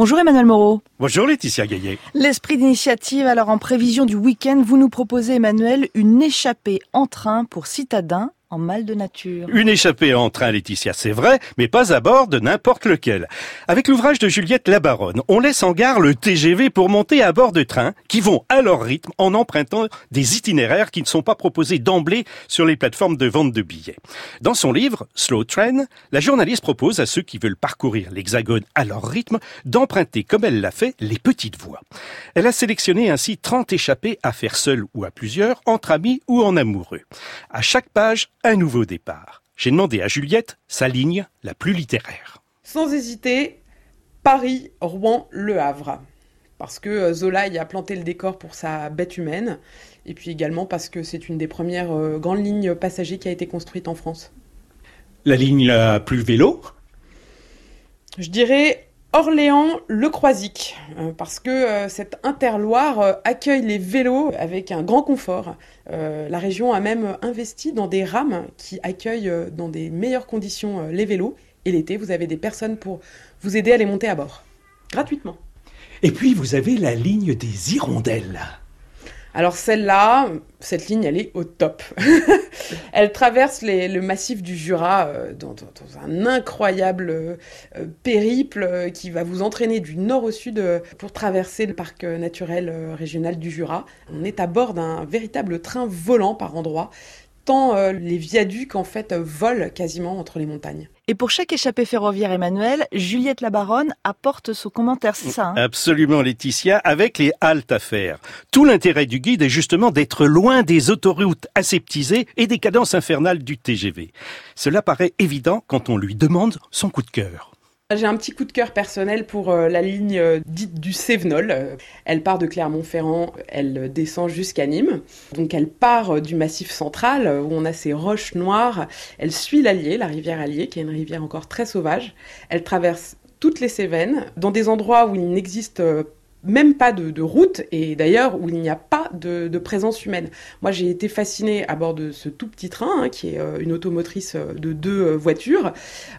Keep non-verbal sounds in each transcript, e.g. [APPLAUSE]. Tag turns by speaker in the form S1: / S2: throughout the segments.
S1: Bonjour Emmanuel Moreau.
S2: Bonjour Laetitia Gaillet.
S1: L'esprit d'initiative, alors en prévision du week-end, vous nous proposez Emmanuel une échappée en train pour citadins en mal de nature.
S2: Une échappée en train, Laetitia, c'est vrai, mais pas à bord de n'importe lequel. Avec l'ouvrage de Juliette Labaronne, on laisse en gare le TGV pour monter à bord de trains qui vont à leur rythme en empruntant des itinéraires qui ne sont pas proposés d'emblée sur les plateformes de vente de billets. Dans son livre, Slow Train, la journaliste propose à ceux qui veulent parcourir l'hexagone à leur rythme d'emprunter, comme elle l'a fait, les petites voies. Elle a sélectionné ainsi 30 échappées à faire seules ou à plusieurs, entre amis ou en amoureux. À chaque page, un nouveau départ. J'ai demandé à Juliette sa ligne la plus littéraire.
S3: Sans hésiter, Paris, Rouen, Le Havre. Parce que euh, Zola y a planté le décor pour sa bête humaine, et puis également parce que c'est une des premières euh, grandes lignes passagers qui a été construite en France.
S2: La ligne la plus vélo?
S3: Je dirais Orléans, le Croisic, euh, parce que euh, cette interloire euh, accueille les vélos avec un grand confort. la région a même investi dans des rames qui accueillent dans des meilleures conditions les vélos. Et l'été, vous avez des personnes pour vous aider à les monter à bord, gratuitement.
S2: Et puis, vous avez la ligne des hirondelles.
S3: Alors celle-là, cette ligne, elle est au top. [LAUGHS] elle traverse le massif du Jura euh, dans, un incroyable euh, périple euh, qui va vous entraîner du nord au sud pour traverser le parc naturel régional du Jura. On est à bord d'un véritable train volant par endroits tant euh, les viaducs en fait volent quasiment entre les montagnes.
S1: Et pour chaque échappée ferroviaire, Emmanuel, Juliette Labaronne apporte son commentaire, c'est ça hein
S2: Absolument, Laetitia, avec les haltes à faire. Tout l'intérêt du guide est justement d'être loin des autoroutes aseptisées et des cadences infernales du TGV. Cela paraît évident quand on lui demande son coup de cœur.
S3: J'ai un petit coup de cœur personnel pour euh, la ligne euh, dite du Cévenol. Euh, elle part de Clermont-Ferrand, elle descend jusqu'à Nîmes. Donc elle part du massif central où on a ces roches noires. Elle suit l'Allier, la rivière Allier, qui est une rivière encore très sauvage. Elle traverse toutes les Cévennes, dans des endroits où il n'existe même pas de, route et d'ailleurs où il n'y a pas de, présence humaine. Moi j'ai été fascinée à bord de ce tout petit train hein, qui est euh, une automotrice euh, de deux euh, voitures,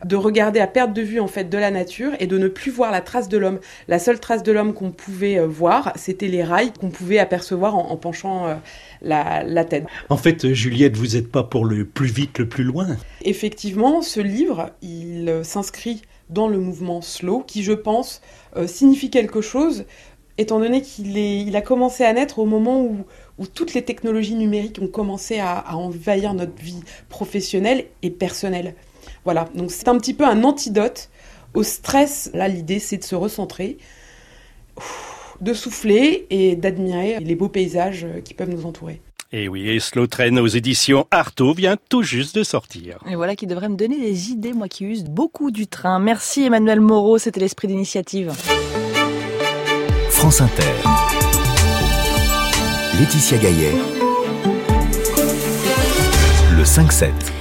S3: de regarder à perte de vue en fait de la nature et de ne plus voir la trace de l'homme. La seule trace de l'homme qu'on pouvait voir, c'était les rails qu'on pouvait apercevoir en, penchant la, la, tête.
S2: En fait, Juliette, vous n'êtes pas pour le plus vite, le plus loin.
S3: Effectivement, ce livre, il s'inscrit dans le mouvement slow, qui je pense signifie quelque chose étant donné qu'il il a commencé à naître au moment où, toutes les technologies numériques ont commencé à, envahir notre vie professionnelle et personnelle. Voilà, donc c'est un petit peu un antidote au stress. Là, l'idée, c'est de se recentrer, de souffler et d'admirer les beaux paysages qui peuvent nous entourer.
S2: Et oui, et Slow Train aux éditions Artaud vient tout juste de sortir.
S1: Et voilà qui devrait me donner des idées, moi qui use beaucoup du train. Merci Emmanuel Moreau, c'était l'esprit d'initiative.
S4: Inter. Laetitia Gaillet. Le 5-7.